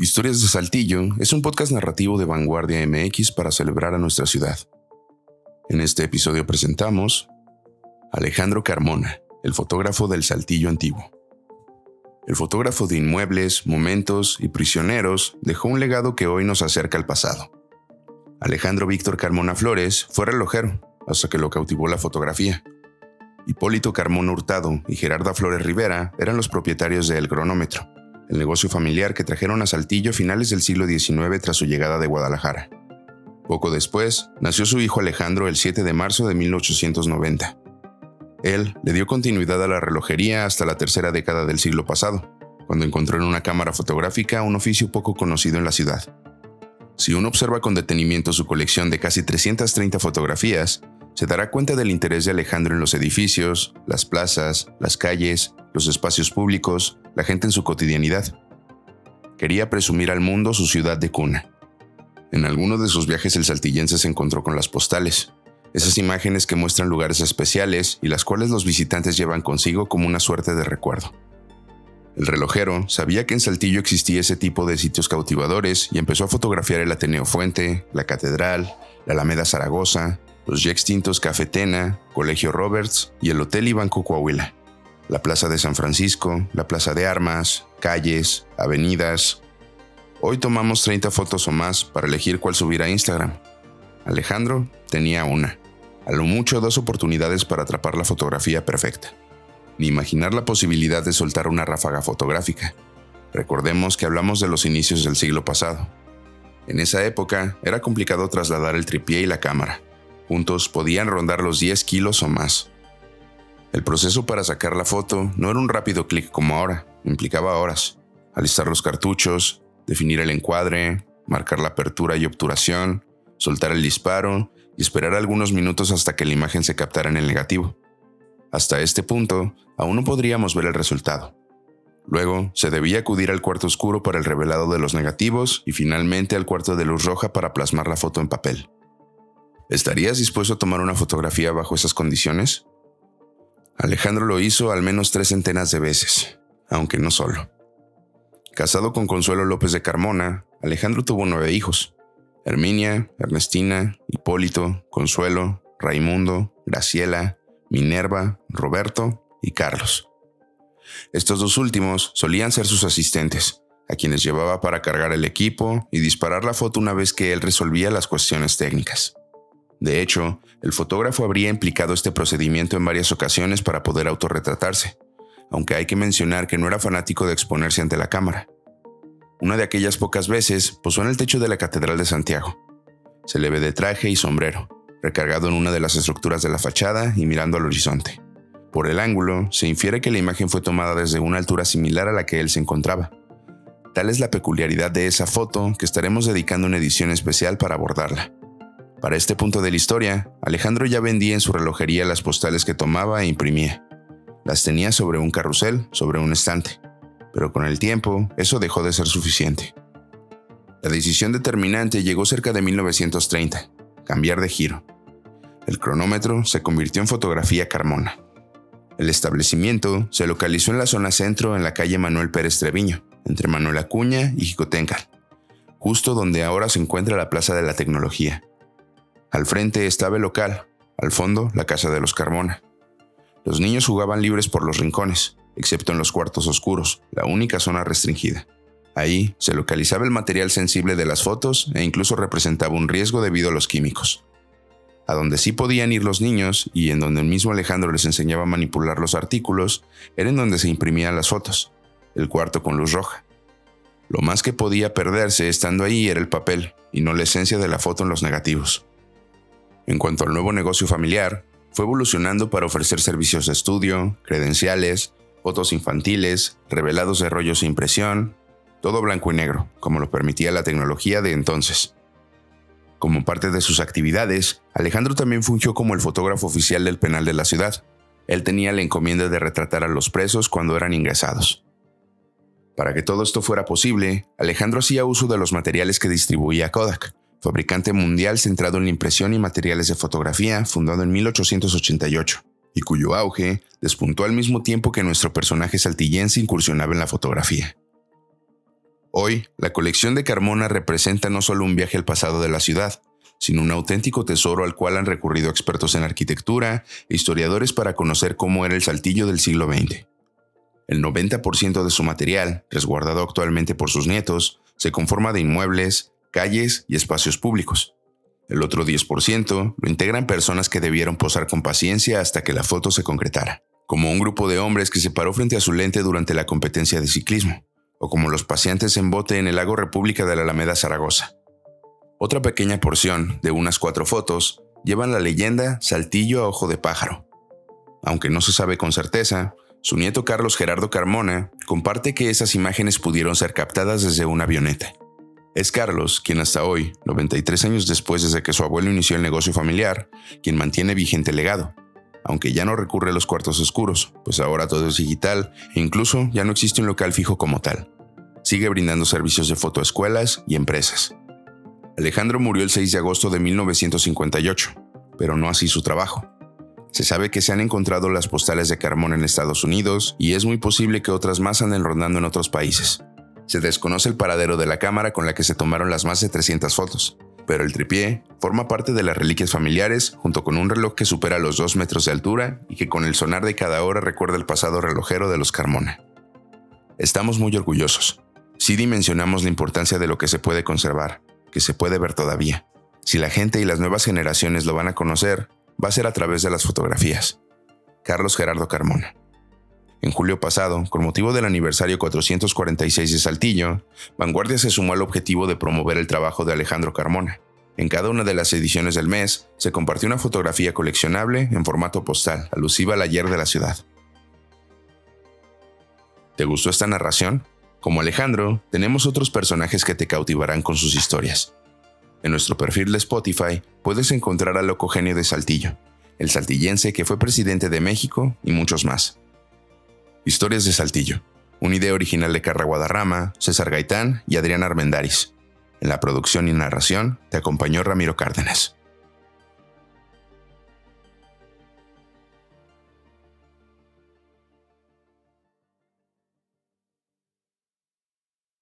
Historias de Saltillo es un podcast narrativo de Vanguardia MX para celebrar a nuestra ciudad. En este episodio presentamos Alejandro Carmona, el fotógrafo del Saltillo antiguo. El fotógrafo de inmuebles, momentos y prisioneros dejó un legado que hoy nos acerca al pasado. Alejandro Víctor Carmona Flores fue relojero hasta que lo cautivó la fotografía. Hipólito Carmona Hurtado y Gerarda Flores Rivera eran los propietarios de El Cronómetro, el negocio familiar que trajeron a Saltillo a finales del siglo XIX tras su llegada de Guadalajara. Poco después, nació su hijo Alejandro el 7 de marzo de 1890. Él le dio continuidad a la relojería hasta la tercera década del siglo pasado, cuando encontró en una cámara fotográfica un oficio poco conocido en la ciudad. Si uno observa con detenimiento su colección de casi 330 fotografías, se dará cuenta del interés de Alejandro en los edificios, las plazas, las calles, los espacios públicos, la gente en su cotidianidad. Quería presumir al mundo su ciudad de cuna. En alguno de sus viajes el saltillense se encontró con las postales, esas imágenes que muestran lugares especiales y las cuales los visitantes llevan consigo como una suerte de recuerdo. El relojero sabía que en Saltillo existía ese tipo de sitios cautivadores y empezó a fotografiar el Ateneo Fuente, la Catedral, la Alameda Zaragoza, los ya extintos Cafetena, Colegio Roberts y el Hotel y Coahuila, la Plaza de San Francisco, la Plaza de Armas, calles, avenidas. Hoy tomamos 30 fotos o más para elegir cuál subir a Instagram. Alejandro tenía una, a lo mucho dos oportunidades para atrapar la fotografía perfecta, ni imaginar la posibilidad de soltar una ráfaga fotográfica. Recordemos que hablamos de los inicios del siglo pasado. En esa época era complicado trasladar el tripié y la cámara, Juntos podían rondar los 10 kilos o más. El proceso para sacar la foto no era un rápido clic como ahora, implicaba horas. Alistar los cartuchos, definir el encuadre, marcar la apertura y obturación, soltar el disparo y esperar algunos minutos hasta que la imagen se captara en el negativo. Hasta este punto, aún no podríamos ver el resultado. Luego, se debía acudir al cuarto oscuro para el revelado de los negativos y finalmente al cuarto de luz roja para plasmar la foto en papel. ¿Estarías dispuesto a tomar una fotografía bajo esas condiciones? Alejandro lo hizo al menos tres centenas de veces, aunque no solo. Casado con Consuelo López de Carmona, Alejandro tuvo nueve hijos. Herminia, Ernestina, Hipólito, Consuelo, Raimundo, Graciela, Minerva, Roberto y Carlos. Estos dos últimos solían ser sus asistentes, a quienes llevaba para cargar el equipo y disparar la foto una vez que él resolvía las cuestiones técnicas. De hecho, el fotógrafo habría implicado este procedimiento en varias ocasiones para poder autorretratarse, aunque hay que mencionar que no era fanático de exponerse ante la cámara. Una de aquellas pocas veces posó en el techo de la Catedral de Santiago. Se le ve de traje y sombrero, recargado en una de las estructuras de la fachada y mirando al horizonte. Por el ángulo, se infiere que la imagen fue tomada desde una altura similar a la que él se encontraba. Tal es la peculiaridad de esa foto que estaremos dedicando una edición especial para abordarla. Para este punto de la historia, Alejandro ya vendía en su relojería las postales que tomaba e imprimía. Las tenía sobre un carrusel, sobre un estante. Pero con el tiempo, eso dejó de ser suficiente. La decisión determinante llegó cerca de 1930, cambiar de giro. El cronómetro se convirtió en fotografía Carmona. El establecimiento se localizó en la zona centro en la calle Manuel Pérez Treviño, entre Manuel Acuña y Jicotencal, justo donde ahora se encuentra la Plaza de la Tecnología. Al frente estaba el local, al fondo la casa de los Carmona. Los niños jugaban libres por los rincones, excepto en los cuartos oscuros, la única zona restringida. Ahí se localizaba el material sensible de las fotos e incluso representaba un riesgo debido a los químicos. A donde sí podían ir los niños y en donde el mismo Alejandro les enseñaba a manipular los artículos, era en donde se imprimían las fotos, el cuarto con luz roja. Lo más que podía perderse estando ahí era el papel y no la esencia de la foto en los negativos. En cuanto al nuevo negocio familiar, fue evolucionando para ofrecer servicios de estudio, credenciales, fotos infantiles, revelados de rollos de impresión, todo blanco y negro, como lo permitía la tecnología de entonces. Como parte de sus actividades, Alejandro también fungió como el fotógrafo oficial del penal de la ciudad. Él tenía la encomienda de retratar a los presos cuando eran ingresados. Para que todo esto fuera posible, Alejandro hacía uso de los materiales que distribuía Kodak, fabricante mundial centrado en la impresión y materiales de fotografía, fundado en 1888, y cuyo auge despuntó al mismo tiempo que nuestro personaje saltillense incursionaba en la fotografía. Hoy, la colección de Carmona representa no solo un viaje al pasado de la ciudad, sino un auténtico tesoro al cual han recurrido expertos en arquitectura e historiadores para conocer cómo era el Saltillo del siglo XX. El 90% de su material, resguardado actualmente por sus nietos, se conforma de inmuebles, calles y espacios públicos. El otro 10% lo integran personas que debieron posar con paciencia hasta que la foto se concretara, como un grupo de hombres que se paró frente a su lente durante la competencia de ciclismo, o como los paseantes en bote en el lago República de la Alameda Zaragoza. Otra pequeña porción, de unas cuatro fotos, llevan la leyenda Saltillo a Ojo de Pájaro. Aunque no se sabe con certeza, su nieto Carlos Gerardo Carmona comparte que esas imágenes pudieron ser captadas desde una avioneta. Es Carlos quien hasta hoy, 93 años después desde que su abuelo inició el negocio familiar, quien mantiene vigente el legado, aunque ya no recurre a los cuartos oscuros, pues ahora todo es digital e incluso ya no existe un local fijo como tal. Sigue brindando servicios de foto a escuelas y empresas. Alejandro murió el 6 de agosto de 1958, pero no así su trabajo. Se sabe que se han encontrado las postales de Carmona en Estados Unidos y es muy posible que otras más anden rondando en otros países. Se desconoce el paradero de la cámara con la que se tomaron las más de 300 fotos, pero el tripié forma parte de las reliquias familiares junto con un reloj que supera los 2 metros de altura y que con el sonar de cada hora recuerda el pasado relojero de los Carmona. Estamos muy orgullosos. Sí dimensionamos la importancia de lo que se puede conservar, que se puede ver todavía. Si la gente y las nuevas generaciones lo van a conocer, va a ser a través de las fotografías. Carlos Gerardo Carmona. En julio pasado, con motivo del aniversario 446 de Saltillo, Vanguardia se sumó al objetivo de promover el trabajo de Alejandro Carmona. En cada una de las ediciones del mes se compartió una fotografía coleccionable en formato postal, alusiva al ayer de la ciudad. ¿Te gustó esta narración? Como Alejandro, tenemos otros personajes que te cautivarán con sus historias. En nuestro perfil de Spotify puedes encontrar al loco genio de Saltillo, el saltillense que fue presidente de México y muchos más. Historias de Saltillo, una idea original de Carra Guadarrama, César Gaitán y Adrián Armendaris. En la producción y narración te acompañó Ramiro Cárdenas.